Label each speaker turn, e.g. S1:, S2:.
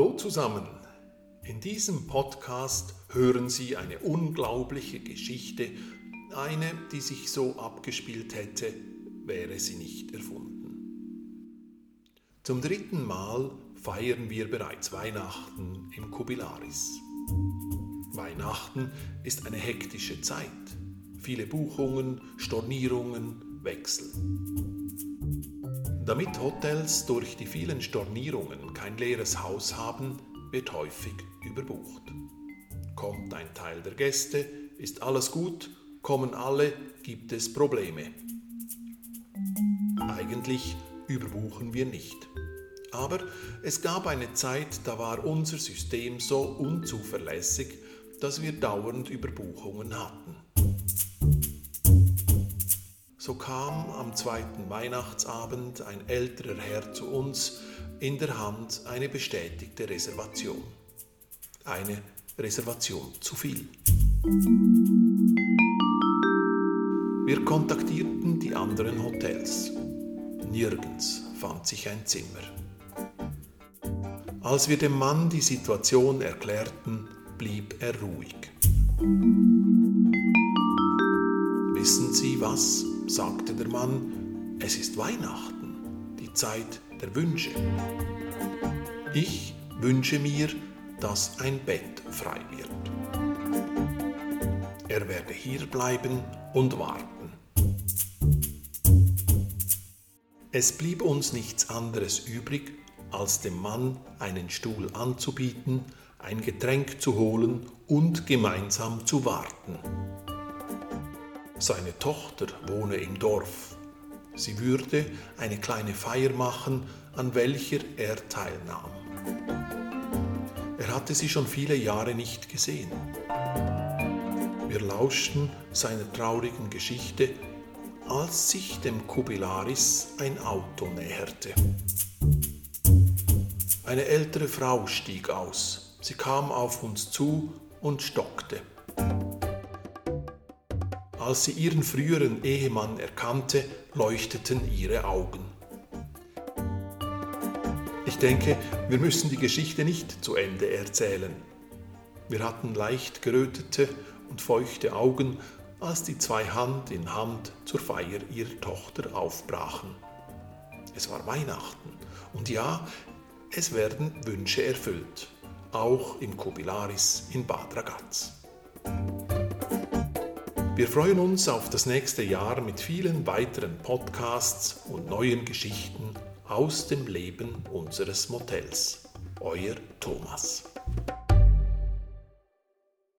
S1: Hallo zusammen. In diesem Podcast hören Sie eine unglaubliche Geschichte, eine, die sich so abgespielt hätte, wäre sie nicht erfunden. Zum dritten Mal feiern wir bereits Weihnachten im Kubilaris. Weihnachten ist eine hektische Zeit. Viele Buchungen, Stornierungen, Wechsel. Damit Hotels durch die vielen Stornierungen kein leeres Haus haben, wird häufig überbucht. Kommt ein Teil der Gäste, ist alles gut, kommen alle, gibt es Probleme. Eigentlich überbuchen wir nicht. Aber es gab eine Zeit, da war unser System so unzuverlässig, dass wir dauernd Überbuchungen hatten. So kam am zweiten Weihnachtsabend ein älterer Herr zu uns, in der Hand eine bestätigte Reservation. Eine Reservation zu viel. Wir kontaktierten die anderen Hotels. Nirgends fand sich ein Zimmer. Als wir dem Mann die Situation erklärten, blieb er ruhig. Wissen Sie was? Sagte der Mann, es ist Weihnachten, die Zeit der Wünsche. Ich wünsche mir, dass ein Bett frei wird. Er werde hier bleiben und warten. Es blieb uns nichts anderes übrig, als dem Mann einen Stuhl anzubieten, ein Getränk zu holen und gemeinsam zu warten. Seine Tochter wohne im Dorf. Sie würde eine kleine Feier machen, an welcher er teilnahm. Er hatte sie schon viele Jahre nicht gesehen. Wir lauschten seiner traurigen Geschichte, als sich dem Kubilaris ein Auto näherte. Eine ältere Frau stieg aus. Sie kam auf uns zu und stockte. Als sie ihren früheren Ehemann erkannte, leuchteten ihre Augen. Ich denke, wir müssen die Geschichte nicht zu Ende erzählen. Wir hatten leicht gerötete und feuchte Augen, als die zwei Hand in Hand zur Feier ihrer Tochter aufbrachen. Es war Weihnachten und ja, es werden Wünsche erfüllt, auch im Kubilaris in Bad Ragaz. Wir freuen uns auf das nächste Jahr mit vielen weiteren Podcasts und neuen Geschichten aus dem Leben unseres Motels. Euer Thomas.